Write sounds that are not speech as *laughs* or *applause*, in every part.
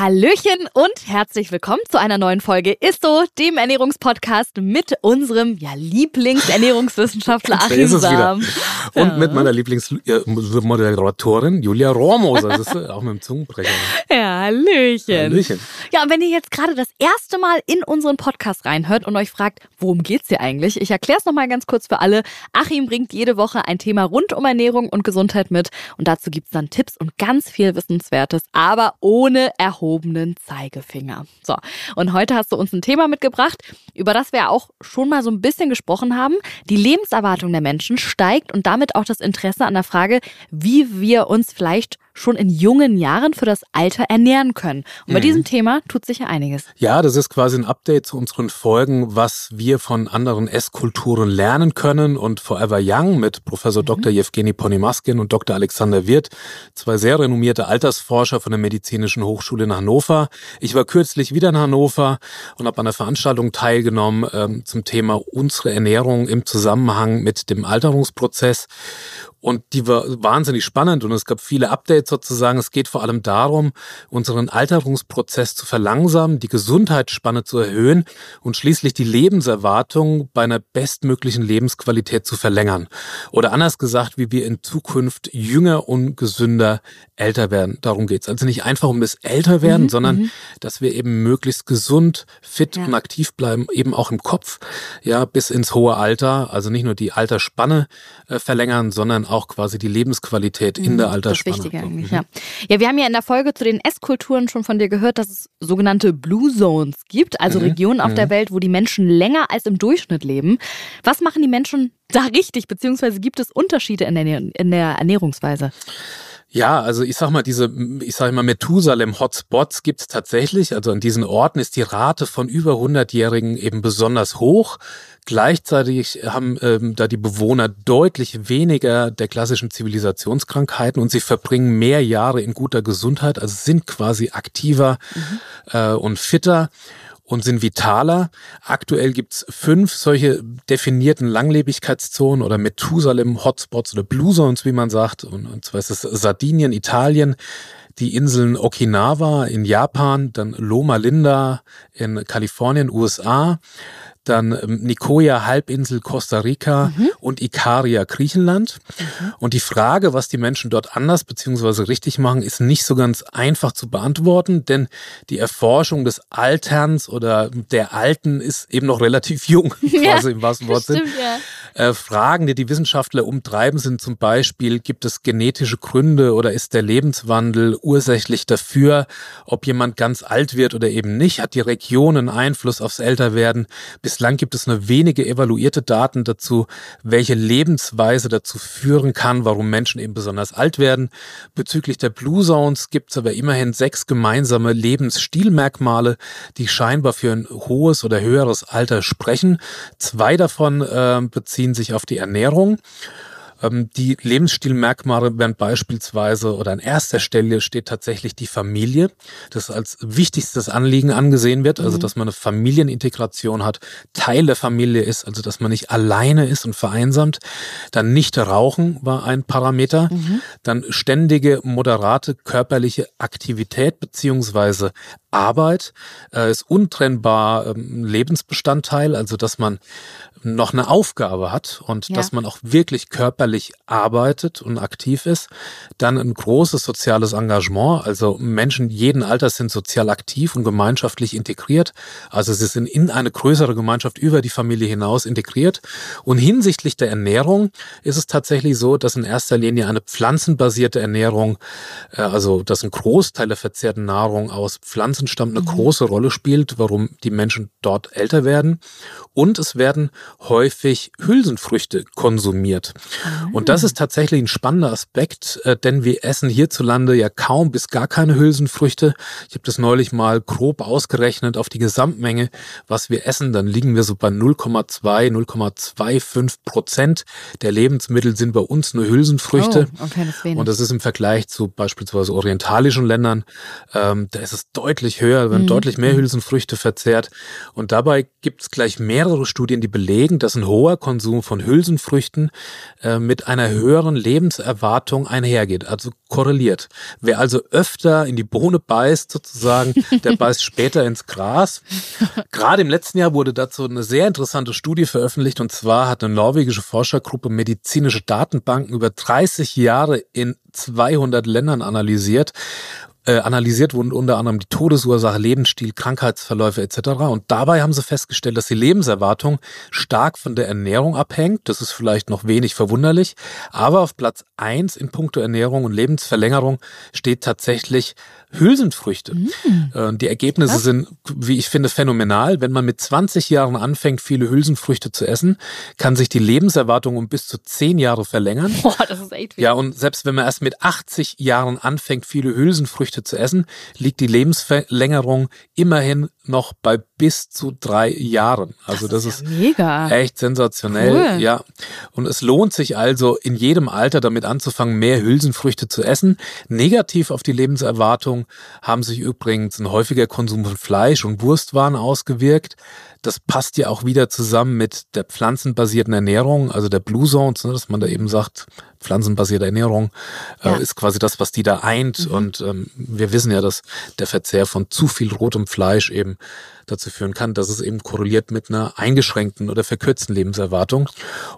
Hallöchen und herzlich willkommen zu einer neuen Folge Isto, dem Ernährungspodcast mit unserem ja, Lieblingsernährungswissenschaftler *laughs* Achim Sam. Und ja. mit meiner Lieblingsmoderatorin Julia Rohrmoser. Das ist *laughs* auch mit dem Zungenbrecher. Ja, Hallöchen. Hallöchen. Ja, und wenn ihr jetzt gerade das erste Mal in unseren Podcast reinhört und euch fragt, worum geht's hier eigentlich? Ich erkläre es nochmal ganz kurz für alle. Achim bringt jede Woche ein Thema rund um Ernährung und Gesundheit mit und dazu gibt's dann Tipps und ganz viel Wissenswertes, aber ohne Erholung erhobenen Zeigefinger. So, und heute hast du uns ein Thema mitgebracht, über das wir auch schon mal so ein bisschen gesprochen haben. Die Lebenserwartung der Menschen steigt und damit auch das Interesse an der Frage, wie wir uns vielleicht schon in jungen Jahren für das Alter ernähren können. Und bei mhm. diesem Thema tut sich ja einiges. Ja, das ist quasi ein Update zu unseren Folgen, was wir von anderen Esskulturen lernen können. Und Forever Young mit Professor mhm. Dr. Jewgeni Ponimaskin und Dr. Alexander Wirth, zwei sehr renommierte Altersforscher von der Medizinischen Hochschule in Hannover. Ich war kürzlich wieder in Hannover und habe an einer Veranstaltung teilgenommen ähm, zum Thema unsere Ernährung im Zusammenhang mit dem Alterungsprozess. Und die war wahnsinnig spannend und es gab viele Updates sozusagen. Es geht vor allem darum, unseren Alterungsprozess zu verlangsamen, die Gesundheitsspanne zu erhöhen und schließlich die Lebenserwartung bei einer bestmöglichen Lebensqualität zu verlängern. Oder anders gesagt, wie wir in Zukunft jünger und gesünder älter werden. Darum geht's. Also nicht einfach um das Älterwerden, mhm, sondern mhm. dass wir eben möglichst gesund, fit ja. und aktiv bleiben, eben auch im Kopf, ja, bis ins hohe Alter. Also nicht nur die Altersspanne äh, verlängern, sondern auch quasi die Lebensqualität in der Altersspanne. Das Wichtige eigentlich, mhm. ja. Ja, wir haben ja in der Folge zu den Esskulturen schon von dir gehört, dass es sogenannte Blue Zones gibt, also mhm. Regionen auf mhm. der Welt, wo die Menschen länger als im Durchschnitt leben. Was machen die Menschen da richtig, beziehungsweise gibt es Unterschiede in der, in der Ernährungsweise? Ja, also ich sag mal, diese, ich sag mal, Methusalem-Hotspots gibt es tatsächlich. Also an diesen Orten ist die Rate von über 100-Jährigen eben besonders hoch. Gleichzeitig haben ähm, da die Bewohner deutlich weniger der klassischen Zivilisationskrankheiten und sie verbringen mehr Jahre in guter Gesundheit, also sind quasi aktiver mhm. äh, und fitter und sind vitaler. Aktuell gibt's fünf solche definierten Langlebigkeitszonen oder Methusalem-Hotspots oder Blue Zones, wie man sagt. Und, und zwar ist es Sardinien, Italien, die Inseln Okinawa in Japan, dann Loma Linda in Kalifornien, USA, dann ähm, Nicoya Halbinsel Costa Rica mhm. und Ikaria Griechenland. Mhm. Und die Frage, was die Menschen dort anders beziehungsweise richtig machen, ist nicht so ganz einfach zu beantworten, denn die Erforschung des Alterns oder der Alten ist eben noch relativ jung, *laughs* *laughs* ja, quasi im wahrsten Wortsinn. Ja. Äh, Fragen, die die Wissenschaftler umtreiben, sind zum Beispiel, gibt es genetische Gründe oder ist der Lebenswandel ursächlich dafür, ob jemand ganz alt wird oder eben nicht? Hat die Region einen Einfluss aufs Älterwerden? Bislang gibt es nur wenige evaluierte Daten dazu, welche Lebensweise dazu führen kann, warum Menschen eben besonders alt werden. Bezüglich der Blue Zones gibt es aber immerhin sechs gemeinsame Lebensstilmerkmale, die scheinbar für ein hohes oder höheres Alter sprechen. Zwei davon äh, beziehen sich auf die Ernährung. Ähm, die Lebensstilmerkmale werden beispielsweise oder an erster Stelle steht tatsächlich die Familie, das als wichtigstes Anliegen angesehen wird, also mhm. dass man eine Familienintegration hat, Teil der Familie ist, also dass man nicht alleine ist und vereinsamt. Dann nicht rauchen war ein Parameter. Mhm. Dann ständige, moderate körperliche Aktivität beziehungsweise Arbeit äh, ist untrennbar ähm, Lebensbestandteil, also dass man noch eine Aufgabe hat und ja. dass man auch wirklich körperlich arbeitet und aktiv ist. Dann ein großes soziales Engagement, also Menschen jeden Alters sind sozial aktiv und gemeinschaftlich integriert. Also sie sind in eine größere Gemeinschaft über die Familie hinaus integriert. Und hinsichtlich der Ernährung ist es tatsächlich so, dass in erster Linie eine pflanzenbasierte Ernährung, äh, also dass ein Großteil der verzehrten Nahrung aus Pflanzen stammt, eine mhm. große Rolle spielt, warum die Menschen dort älter werden. Und es werden häufig Hülsenfrüchte konsumiert. Und das ist tatsächlich ein spannender Aspekt, äh, denn wir essen hierzulande ja kaum bis gar keine Hülsenfrüchte. Ich habe das neulich mal grob ausgerechnet auf die Gesamtmenge, was wir essen. Dann liegen wir so bei 0,2, 0,25 Prozent der Lebensmittel sind bei uns nur Hülsenfrüchte. Oh, okay, das. Und das ist im Vergleich zu beispielsweise orientalischen Ländern, ähm, da ist es deutlich höher, werden Mhm. deutlich mehr Hülsenfrüchte verzehrt. Und dabei gibt es gleich mehrere Studien, die belegen, dass ein hoher Konsum von Hülsenfrüchten äh, mit einer höheren Lebenserwartung einhergeht, also korreliert. Wer also öfter in die Bohne beißt, sozusagen, *laughs* der beißt später ins Gras. Gerade im letzten Jahr wurde dazu eine sehr interessante Studie veröffentlicht und zwar hat eine norwegische Forschergruppe medizinische Datenbanken über 30 Jahre in 200 Ländern analysiert. Äh, analysiert wurden unter anderem die Todesursache, Lebensstil, Krankheitsverläufe etc. Und dabei haben sie festgestellt, dass die Lebenserwartung stark von der Ernährung abhängt. Das ist vielleicht noch wenig verwunderlich. Aber auf Platz eins in puncto Ernährung und Lebensverlängerung steht tatsächlich Hülsenfrüchte. Äh, Die Ergebnisse Was? sind, wie ich finde, phänomenal. Wenn man mit 20 Jahren anfängt, viele Hülsenfrüchte zu essen, kann sich die Lebenserwartung um bis zu 10 Jahre verlängern. Boah, das ist echt viel. Ja, und selbst wenn man erst mit 80 Jahren anfängt, viele Hülsenfrüchte zu essen, liegt die Lebensverlängerung immerhin noch bei bis zu drei Jahren. Also das, ist, ja mega. echt sensationell. Cool. Ja. Und es lohnt sich also in jedem Alter damit anzufangen, mehr Hülsenfrüchte zu essen. Negativ auf die Lebenserwartung haben sich übrigens ein häufiger Konsum von Fleisch und Wurstwaren ausgewirkt. Das passt ja auch wieder zusammen mit der pflanzenbasierten Ernährung, also der Blue Zones, ne, dass man da eben sagt, pflanzenbasierte Ernährung Ja. äh, ist quasi das, was die da eint. Und ähm, wir wissen ja, dass der Verzehr von zu viel rotem Fleisch eben dazu führen kann, dass es eben korreliert mit einer eingeschränkten oder verkürzten Lebenserwartung.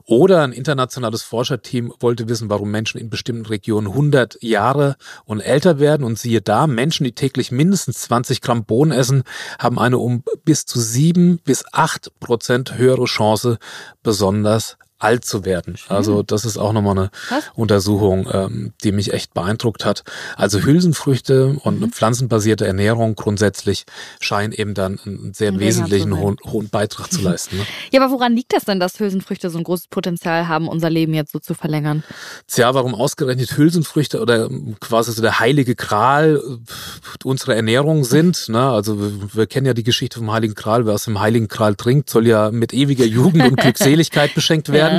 Oder ein internationales Forscherteam wollte wissen, warum Menschen in bestimmten Regionen 100 Jahre und älter werden. Und siehe da, Menschen, die täglich mindestens 20 Gramm Bohnen essen, haben eine um bis zu sieben bis acht Prozent höhere Chance, besonders alt zu werden. Also das ist auch nochmal eine Krass. Untersuchung, ähm, die mich echt beeindruckt hat. Also Hülsenfrüchte und Mhm. pflanzenbasierte Ernährung grundsätzlich scheinen eben dann einen sehr Ein wesentlichen hohen, hohen Beitrag zu leisten. Ne? *laughs* Ja, aber woran liegt das denn, dass Hülsenfrüchte so ein großes Potenzial haben, unser Leben jetzt so zu verlängern? Tja, warum ausgerechnet Hülsenfrüchte oder ähm, quasi so der heilige Gral äh, unserer Ernährung sind? Ne? Also wir, wir kennen ja die Geschichte vom heiligen Gral. Wer aus dem heiligen Gral trinkt, soll ja mit ewiger Jugend und *laughs* Glückseligkeit beschenkt werden.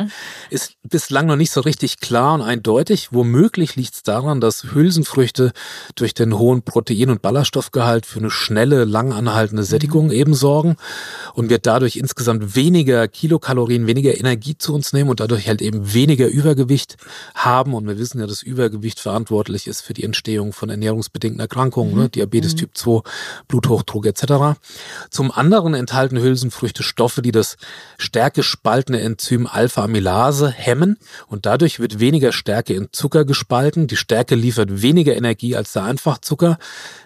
Ist bislang noch nicht so richtig klar und eindeutig. Womöglich liegt es daran, dass Hülsenfrüchte durch den hohen Protein- und Ballaststoffgehalt für eine schnelle, lang anhaltende Sättigung eben sorgen und wir dadurch insgesamt weniger Kilokalorien, weniger Energie zu uns nehmen und dadurch halt eben weniger Übergewicht haben. Und wir wissen ja, dass Übergewicht verantwortlich ist für die Entstehung von ernährungsbedingten Erkrankungen, ne? Diabetes Typ 2, Bluthochdruck etc. Zum anderen enthalten Hülsenfrüchte Stoffe, die das stärke spaltende Enzym Alpha-Amylase hemmen und dadurch wird weniger Stärke in Zucker gespalten. Die Stärke liefert weniger Energie als der Einfachzucker.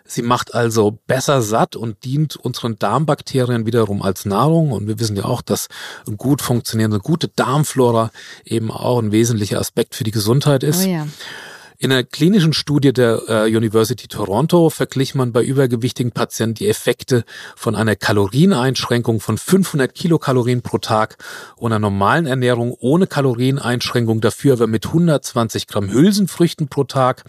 Sie macht also besser satt und dient unseren Darmbakterien wiederum als Nahrung. Und wir wissen ja auch, dass eine gut funktionierende, gute Darmflora eben auch ein wesentlicher Aspekt für die Gesundheit ist. Oh ja. In einer klinischen Studie der äh, University Toronto verglich man bei übergewichtigen Patienten die Effekte von einer Kalorieneinschränkung von 500 Kilokalorien pro Tag und einer normalen Ernährung ohne Kalorieneinschränkung, dafür aber mit 120 Gramm Hülsenfrüchten pro Tag.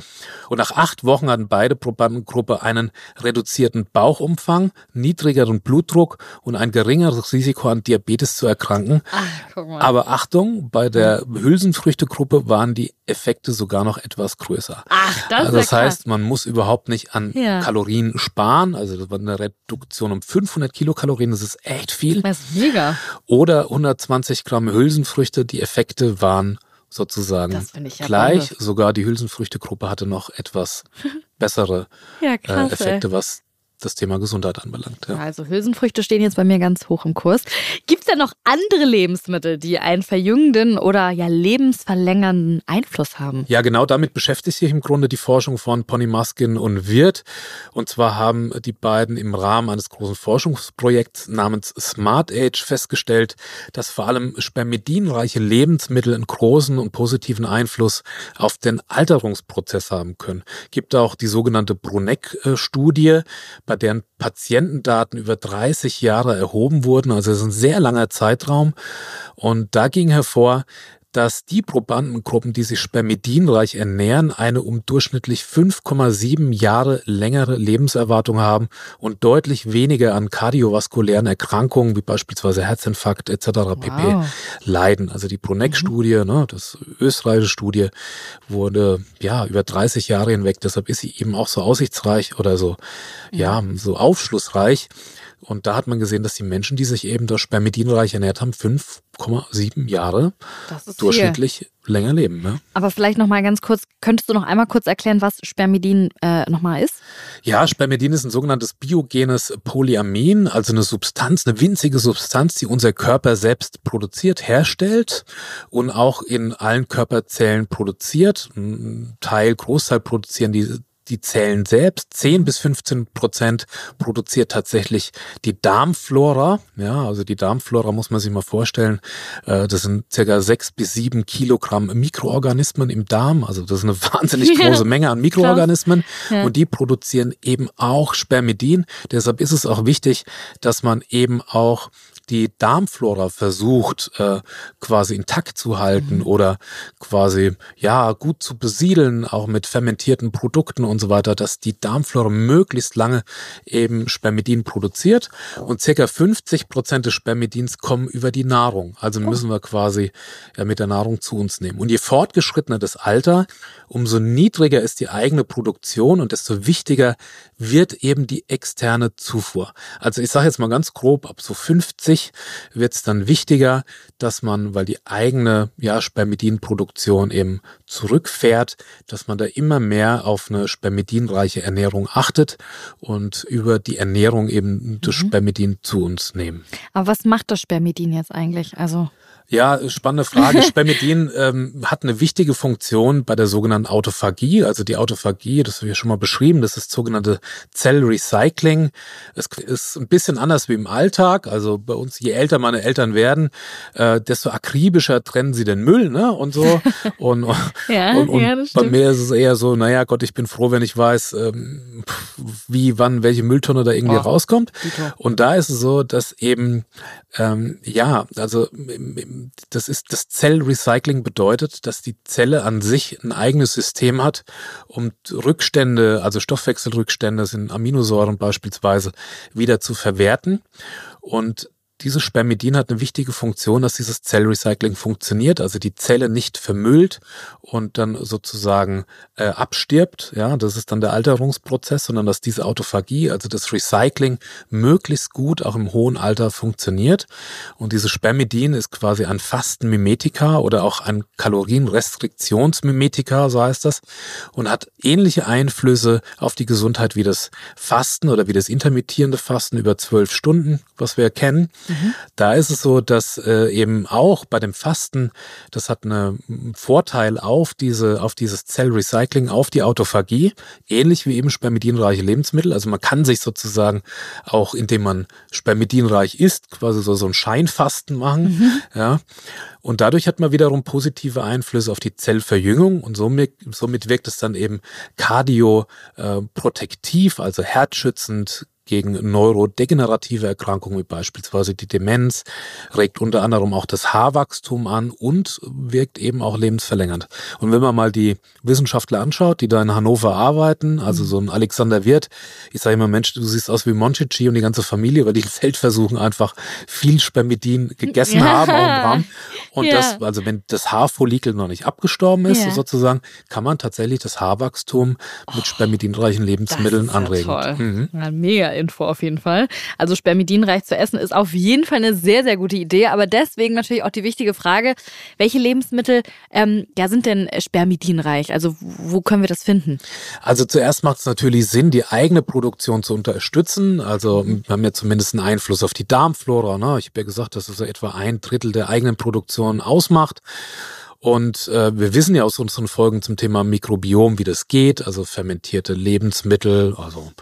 Und nach acht Wochen hatten beide Probandengruppe einen reduzierten Bauchumfang, niedrigeren Blutdruck und ein geringeres Risiko an Diabetes zu erkranken. Ach. Aber Achtung, bei der Hülsenfrüchtegruppe waren die Effekte sogar noch etwas größer. Ach, das also ist das ja heißt, man muss überhaupt nicht an Ja. Kalorien sparen. Also das war eine Reduktion um 500 Kilokalorien, das ist echt viel. Das ist mega. Oder 120 Gramm Hülsenfrüchte, die Effekte waren sozusagen gleich. Sogar die Hülsenfrüchtegruppe hatte noch etwas *laughs* bessere Ja, äh, krass. Effekte, was das Thema Gesundheit anbelangt. Ja. Also Hülsenfrüchte stehen jetzt bei mir ganz hoch im Kurs. Gibt es denn noch andere Lebensmittel, die einen verjüngenden oder ja lebensverlängernden Einfluss haben? Ja, genau damit beschäftigt sich im Grunde die Forschung von Pony Muskin und Wirth. Und zwar haben die beiden im Rahmen eines großen Forschungsprojekts namens Smart Age festgestellt, dass vor allem spermidinreiche Lebensmittel einen großen und positiven Einfluss auf den Alterungsprozess haben können. Gibt auch die sogenannte Bruneck-Studie, bei deren Patientendaten über 30 Jahre erhoben wurden. Also es ist ein sehr langer Zeitraum. Und da ging hervor, dass die Probandengruppen, die sich spermidinreich ernähren, eine um durchschnittlich 5,7 Jahre längere Lebenserwartung haben und deutlich weniger an kardiovaskulären Erkrankungen wie beispielsweise Herzinfarkt etc. Wow. pp. leiden. Also die Pronex-Studie, mhm. ne, das österreichische Studie, wurde ja über 30 Jahre hinweg, deshalb ist sie eben auch so aussichtsreich oder so, ja, so aufschlussreich. Und da hat man gesehen, dass die Menschen, die sich eben durch Spermidinreich ernährt haben, 5,7 Jahre durchschnittlich viel. länger leben. Ne? Aber vielleicht noch mal ganz kurz, könntest du noch einmal kurz erklären, was Spermidin äh, noch mal ist? Ja, Spermidin ist ein sogenanntes biogenes Polyamin, also eine Substanz, eine winzige Substanz, die unser Körper selbst produziert, herstellt und auch in allen Körperzellen produziert. Ein Teil, Großteil produzieren die die Zellen selbst. 10 bis 15 Prozent produziert tatsächlich die Darmflora. Ja, also die Darmflora muss man sich mal vorstellen. Äh, das sind circa 6 bis 7 Kilogramm Mikroorganismen im Darm. Also das ist eine wahnsinnig *laughs* große Menge an Mikroorganismen. Ja. Und die produzieren eben auch Spermidin. Deshalb ist es auch wichtig, dass man eben auch die Darmflora versucht, äh, quasi intakt zu halten mhm. oder quasi, ja, gut zu besiedeln, auch mit fermentierten Produkten und so weiter, dass die Darmflora möglichst lange eben Spermidin produziert und circa 50 Prozent des Spermidins kommen über die Nahrung. Also oh. müssen wir quasi ja, mit der Nahrung zu uns nehmen. Und je fortgeschrittener das Alter, umso niedriger ist die eigene Produktion und desto wichtiger wird eben die externe Zufuhr. Also ich sage jetzt mal ganz grob, ab so 50 wird es dann wichtiger, dass man, weil die eigene ja, Spermidinproduktion eben zurückfährt, dass man da immer mehr auf eine spermidinreiche Ernährung achtet und über die Ernährung eben das mhm. Spermidin zu uns nehmen. Aber was macht das Spermidin jetzt eigentlich? Also ja, spannende Frage. Spermidin ähm, hat eine wichtige Funktion bei der sogenannten Autophagie. Also die Autophagie, das habe ich schon mal beschrieben, das ist sogenannte Zellrecycling. Es ist ein bisschen anders wie im Alltag. Also bei uns, je älter meine Eltern werden, äh, desto akribischer trennen sie den Müll ne? und so. *laughs* Und, ja, und, und ja, bei mir ist es eher so, naja Gott, ich bin froh, wenn ich weiß, ähm, wie, wann, welche Mülltonne da irgendwie oh, rauskommt. Und da ist es so, dass eben, ähm, ja, also das ist das Zellrecycling bedeutet, dass die Zelle an sich ein eigenes System hat, um Rückstände, also Stoffwechselrückstände sind Aminosäuren beispielsweise, wieder zu verwerten. Und dieses Spermidin hat eine wichtige Funktion, dass dieses Zellrecycling funktioniert, also die Zelle nicht vermüllt und dann sozusagen äh, abstirbt. Ja, das ist dann der Alterungsprozess, sondern dass diese Autophagie, also das Recycling, möglichst gut auch im hohen Alter funktioniert. Und dieses Spermidin ist quasi ein Fastenmimetika oder auch ein Kalorienrestriktionsmimetika, so heißt das, und hat ähnliche Einflüsse auf die Gesundheit wie das Fasten oder wie das intermittierende Fasten über zwölf Stunden, was wir kennen. Da ist es so, dass äh, eben auch bei dem Fasten, das hat einen Vorteil auf diese, auf dieses Zellrecycling, auf die Autophagie, ähnlich wie eben spermidinreiche Lebensmittel. Also man kann sich sozusagen auch, indem man spermidinreich isst, quasi so, so ein Scheinfasten machen, mhm. ja. Und dadurch hat man wiederum positive Einflüsse auf die Zellverjüngung und somit, somit wirkt es dann eben kardioprotektiv, äh, also herzschützend, gegen neurodegenerative Erkrankungen wie beispielsweise die Demenz, regt unter anderem auch das Haarwachstum an und wirkt eben auch lebensverlängernd. Und wenn man mal die Wissenschaftler anschaut, die da in Hannover arbeiten, also so ein Alexander Wirth, ich sage immer, Mensch, du siehst aus wie Monchichi und die ganze Familie, weil die im Feldversuchen einfach viel Spermidin gegessen haben auch im Rahmen. Und ja. das, also wenn das Haarfollikel noch nicht abgestorben ist, ja. sozusagen, kann man tatsächlich das Haarwachstum mit oh, spermidinreichen Lebensmitteln anregen. Toll. Mhm. Ja, mega Info auf jeden Fall. Also spermidinreich zu essen ist auf jeden Fall eine sehr, sehr gute Idee. Aber deswegen natürlich auch die wichtige Frage, welche Lebensmittel ähm, ja, sind denn spermidinreich? Also wo können wir das finden? Also zuerst macht es natürlich Sinn, die eigene Produktion zu unterstützen. Also wir haben ja zumindest einen Einfluss auf die Darmflora. Ne? Ich habe ja gesagt, dass es so etwa ein Drittel der eigenen Produktion ausmacht. Und äh, wir wissen ja aus unseren Folgen zum Thema Mikrobiom, wie das geht, also fermentierte Lebensmittel, also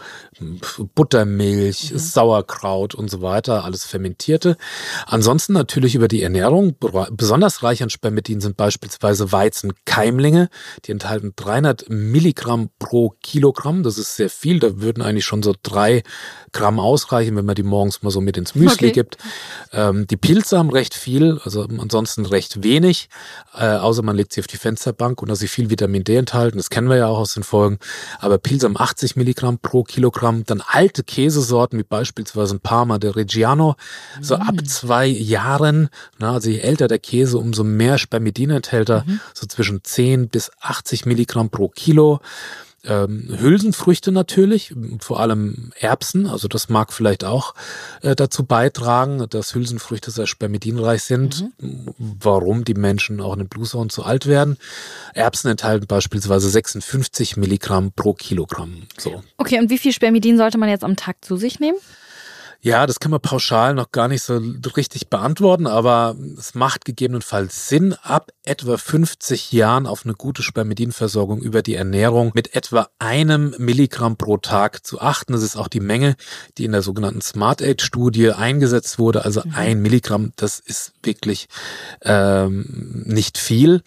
Buttermilch, mhm. Sauerkraut und so weiter, alles fermentierte. Ansonsten natürlich über die Ernährung. Besonders reich an Spermidin sind beispielsweise Weizenkeimlinge. Die enthalten 300 Milligramm pro Kilogramm. Das ist sehr viel. Da würden eigentlich schon so drei Gramm ausreichen, wenn man die morgens mal so mit ins Müsli okay. gibt. Ähm, die Pilze haben recht viel, also ansonsten recht wenig, äh, außer man legt sie auf die Fensterbank und da sie viel Vitamin D enthalten. Das kennen wir ja auch aus den Folgen. Aber Pilze haben 80 Milligramm pro Kilogramm. Dann alte Käsesorten wie beispielsweise ein Parma de Reggiano, mhm. so ab zwei Jahren. Na, also je älter der Käse, umso mehr Spermidin enthält er, mhm. so zwischen 10 bis 80 Milligramm pro Kilo ähm, Hülsenfrüchte natürlich, vor allem Erbsen. Also das mag vielleicht auch äh, dazu beitragen, dass Hülsenfrüchte sehr spermidinreich sind. Mhm. Warum die Menschen auch in den Blueshorn zu alt werden. Erbsen enthalten beispielsweise 56 Milligramm pro Kilogramm. So. Okay, und wie viel Spermidin sollte man jetzt am Tag zu sich nehmen? Ja, das kann man pauschal noch gar nicht so richtig beantworten, aber es macht gegebenenfalls Sinn, ab etwa 50 Jahren auf eine gute Spermidinversorgung über die Ernährung mit etwa einem Milligramm pro Tag zu achten. Das ist auch die Menge, die in der sogenannten Smart Age Studie eingesetzt wurde. Also mhm. ein Milligramm, das ist wirklich ähm, nicht viel.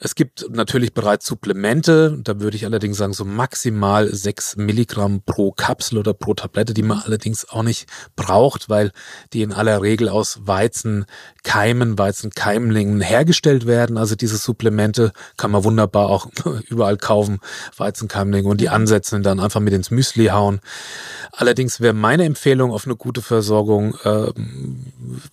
Es gibt natürlich bereits Supplemente, da würde ich allerdings sagen, so maximal sechs Milligramm pro Kapsel oder pro Tablette, die man allerdings auch nicht braucht, weil die in aller Regel aus Weizenkeimen, Weizenkeimlingen hergestellt werden. Also diese Supplemente kann man wunderbar auch *laughs* überall kaufen, Weizenkeimlinge und die Ansätze dann einfach mit ins Müsli hauen. Allerdings wäre meine Empfehlung auf eine gute Versorgung, äh,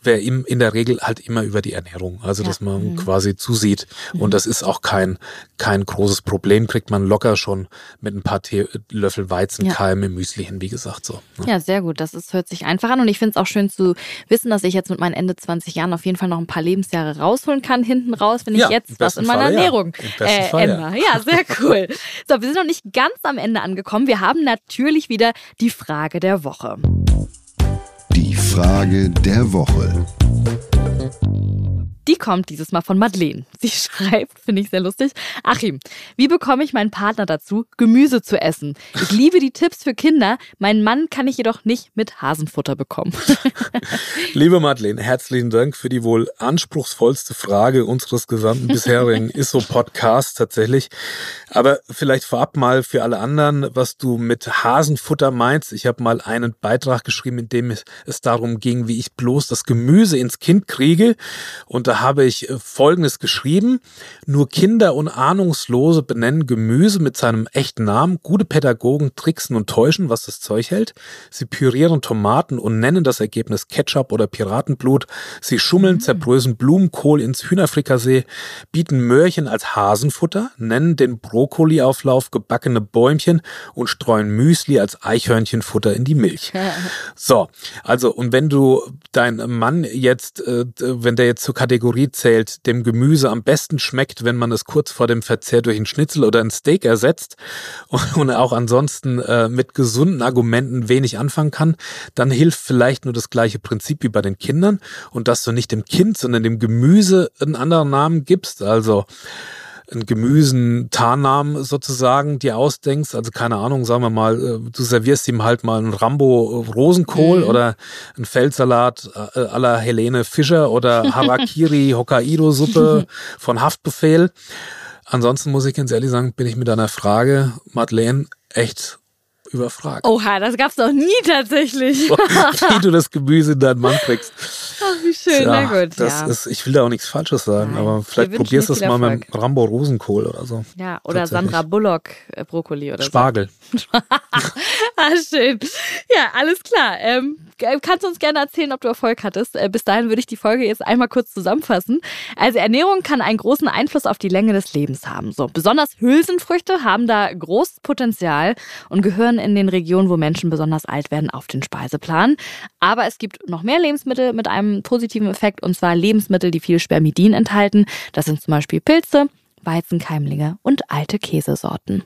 wäre in der Regel halt immer über die Ernährung. Also, ja. dass man mhm. quasi zusieht. Mhm. Und das ist auch kein, kein großes Problem, kriegt man locker schon mit ein paar Teelöffel Weizenkeim ja. im Müsli hin, wie gesagt, so. Ne? Ja, sehr gut. Das ist, hört sich einfach an. Und ich finde es auch schön zu wissen, dass ich jetzt mit meinen Ende 20 Jahren auf jeden Fall noch ein paar Lebensjahre rausholen kann, hinten raus, wenn ich ja, jetzt was in meiner Fall, Ernährung äh, ändere. Ja. ja, sehr cool. so, wir sind noch nicht ganz am Ende angekommen. Wir haben natürlich wieder die Frage, Frage der Woche. Die Frage der Woche. Die kommt dieses Mal von Madeleine. Sie *laughs* schreibt, finde ich sehr lustig. Achim, wie bekomme ich meinen Partner dazu, Gemüse zu essen? Ich liebe die Tipps für Kinder. Meinen Mann kann ich jedoch nicht mit Hasenfutter bekommen. *laughs* Liebe Madeleine, herzlichen Dank für die wohl anspruchsvollste Frage unseres gesamten bisherigen *laughs* ISO-Podcasts tatsächlich. Aber vielleicht vorab mal für alle anderen, was du mit Hasenfutter meinst. Ich habe mal einen Beitrag geschrieben, in dem es darum ging, wie ich bloß das Gemüse ins Kind kriege. Und da habe ich äh, Folgendes geschrieben. Nur Kinder und Ahnungslose benennen Gemüse mit seinem echten Namen. Gute Pädagogen tricksen und täuschen, was das Zeug hält. Sie pürieren Tomaten und nennen das Ergebnis Ketchup oder Piratenblut. Sie schummeln, mhm. zerbrösen Blumenkohl ins Hühnerfrikassee, bieten Möhrchen als Hasenfutter, nennen den Brokkoliauflauf gebackene Bäumchen und streuen Müsli als Eichhörnchenfutter in die Milch. so, also und wenn du dein Mann jetzt, äh, wenn der jetzt zur Kategorie Kategorie zählt, dem Gemüse am besten schmeckt, wenn man es kurz vor dem Verzehr durch ein Schnitzel oder ein Steak ersetzt *laughs* und auch ansonsten äh, mit gesunden Argumenten wenig anfangen kann, dann hilft vielleicht nur das gleiche Prinzip wie bei den Kindern und dass du nicht dem Kind, sondern dem Gemüse einen anderen Namen gibst. Also einen Gemüsen, Tarnnamen sozusagen dir ausdenkst. Also keine Ahnung, sagen wir mal, äh, du servierst ihm halt mal einen Rambo Rosenkohl mhm. oder einen Feldsalat äh, à la Helene Fischer oder *laughs* Harakiri Hokkaido Suppe von Haftbefehl. Ansonsten muss ich ganz ehrlich sagen, bin ich mit deiner Frage, Madeleine, echt überfragt. Oha, das gab's noch nie tatsächlich. *laughs* wie du das Gemüse in deinen Mann kriegst. Ach, wie schön, ja, na gut. Das ja. ist, ich will da auch nichts Falsches sagen, Nein. aber vielleicht probierst du es mal mit Rambo Rosenkohl oder so. Ja, oder Sandra Bullock äh, Brokkoli oder Spargel. so. *laughs* ah, schön. Ja, alles klar. Ähm, kannst du uns gerne erzählen, ob du Erfolg hattest. Äh, bis dahin würde ich die Folge jetzt einmal kurz zusammenfassen. Also Ernährung kann einen großen Einfluss auf die Länge des Lebens haben. So, besonders Hülsenfrüchte haben da großes Potenzial und gehören in den Regionen, wo Menschen besonders alt werden, auf den Speiseplan. Aber es gibt noch mehr Lebensmittel mit einem positiven Effekt und zwar Lebensmittel, die viel Spermidin enthalten. Das sind zum Beispiel Pilze, Weizenkeimlinge und alte Käsesorten.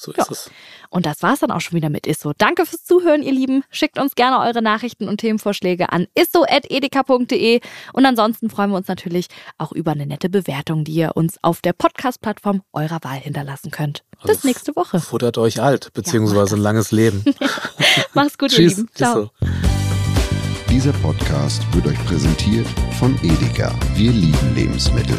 So ist es. Und das war's dann auch schon wieder mit Isso. Danke fürs Zuhören, ihr Lieben. Schickt uns gerne eure Nachrichten und Themenvorschläge an isso.edeka.de. Und ansonsten freuen wir uns natürlich auch über eine nette Bewertung, die ihr uns auf der Podcast-Plattform eurer Wahl hinterlassen könnt. Bis Also nächste Woche. Futtert euch alt, beziehungsweise ein langes Leben. *laughs* Macht's gut, ihr Tschüss. Lieben. Ist Ciao. Dieser Podcast wird euch präsentiert von Edeka. Wir lieben Lebensmittel.